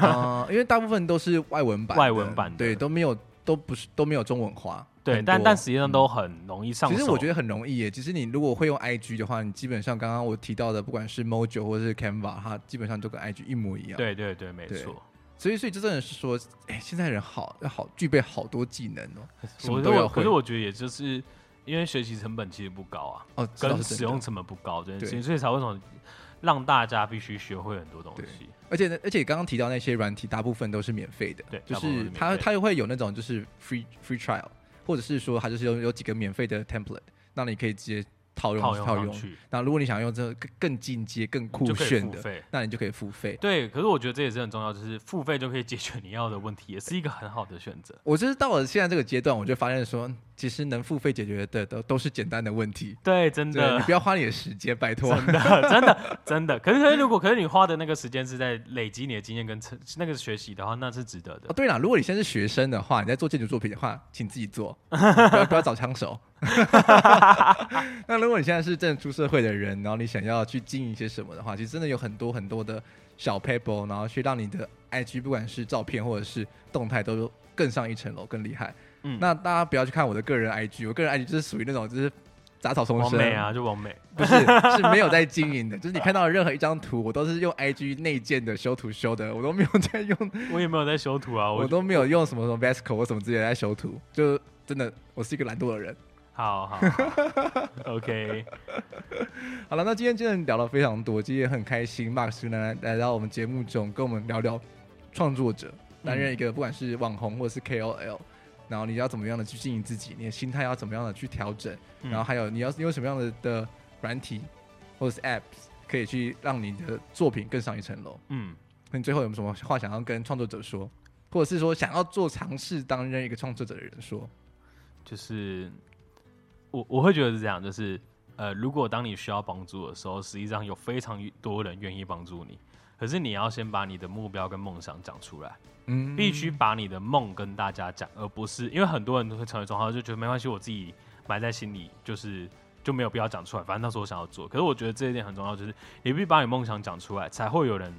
[SPEAKER 1] 呃，因为大部分都是外文版，
[SPEAKER 2] 外文版的，
[SPEAKER 1] 对，都没有，都不是都没有中文化。
[SPEAKER 2] 对，但但实际上都很容易上手。
[SPEAKER 1] 其实我觉得很容易耶。其实你如果会用 IG 的话，你基本上刚刚我提到的，不管是 Mojo 或者是 Canva，它基本上都跟 IG 一模一样。
[SPEAKER 2] 对对对，没错。
[SPEAKER 1] 所以所以这真的是说，哎，现在人好要好具备好多技能哦。
[SPEAKER 2] 什么都要。可是我觉得也就是因为学习成本其实不高啊，
[SPEAKER 1] 哦，
[SPEAKER 2] 跟使用成本不高这件事情，所以才为什么让大家必须学会很多东西。
[SPEAKER 1] 而且而且刚刚提到那些软体，大部分都是免费的。
[SPEAKER 2] 对，
[SPEAKER 1] 就是它它又会有那种就是 free free trial。或者是说，它就是有有几个免费的 template，那你可以直接套用套用。那如果你想用这个更更进阶、更酷炫的，那你就可以付费。
[SPEAKER 2] 对，可是我觉得这也是很重要，就是付费就可以解决你要的问题，也是一个很好的选择。
[SPEAKER 1] 我就是到了现在这个阶段，我就发现说，其实能付费解决的都都是简单的问题。
[SPEAKER 2] 对，真的，
[SPEAKER 1] 你不要花你的时间，拜托。
[SPEAKER 2] 真的，真的，真的。可是，可是如果可是你花的那个时间是在累积你的经验跟成那个学习的话，那是值得的。
[SPEAKER 1] 哦，对了，如果你现在是学生的话，你在做建筑作品的话，请自己做，[laughs] 不要不要找枪手。[laughs] 那如果你现在是正出社会的人，然后你想要去经营一些什么的话，其实真的有很多很多的小 paper，然后去让你的 IG 不管是照片或者是动态都更上一层楼，更厉害。嗯，那大家不要去看我的个人 IG，我个人 IG 就是属于那种就是杂草丛生，
[SPEAKER 2] 啊，就完美，
[SPEAKER 1] 不是 [laughs] 是没有在经营的，就是你看到任何一张图，我都是用 IG 内建的修图修的，我都没有在用，[laughs]
[SPEAKER 2] 我也没有在修图啊，我，
[SPEAKER 1] 我都没有用什么什么 VSCO 或什么之类的在修图，就真的我是一个懒惰的人。
[SPEAKER 2] 好好，好，[laughs] OK，
[SPEAKER 1] 好了，那今天真的聊了非常多，今天也很开心，Mark 来来到我们节目中跟我们聊聊创作者，担任一个不管是网红或者是 KOL。然后你要怎么样的去经营自己？你的心态要怎么样的去调整？嗯、然后还有你要你有什么样的的软体或者是 Apps 可以去让你的作品更上一层楼？嗯，那你最后有什么话想要跟创作者说，或者是说想要做尝试担任一个创作者的人说？
[SPEAKER 2] 就是我我会觉得是这样，就是呃，如果当你需要帮助的时候，实际上有非常多人愿意帮助你，可是你要先把你的目标跟梦想讲出来。嗯，必须把你的梦跟大家讲，而不是因为很多人都会成为状况，就觉得没关系，我自己埋在心里，就是就没有必要讲出来。反正那时候我想要做，可是我觉得这一点很重要，就是你必须把你梦想讲出来，才会有人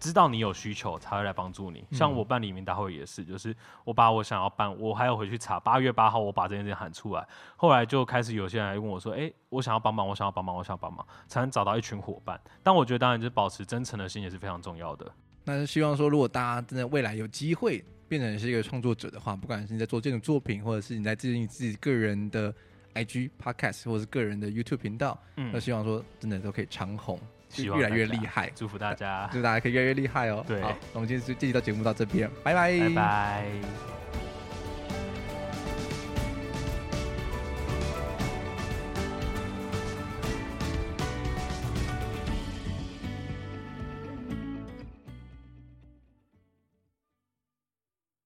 [SPEAKER 2] 知道你有需求，才会来帮助你。像我办里民大会也是，就是我把我想要办，我还要回去查八月八号，我把这件事喊出来，后来就开始有些人来问我说：“哎，我想要帮忙，我想要帮忙，我想要帮忙，才能找到一群伙伴。”但我觉得当然就是保持真诚的心也是非常重要的。
[SPEAKER 1] 那是希望说，如果大家真的未来有机会变成是一个创作者的话，不管是你在做这种作品，或者是你在经营自己个人的 IG Podcast，或者是个人的 YouTube 频道，嗯，那希望说真的都可以长红，越来越厉害。
[SPEAKER 2] 祝福大家，
[SPEAKER 1] 祝大家可以越来越厉害哦。
[SPEAKER 2] 对，
[SPEAKER 1] 好，那我们今天这期到节目到这边，拜拜，
[SPEAKER 2] 拜拜。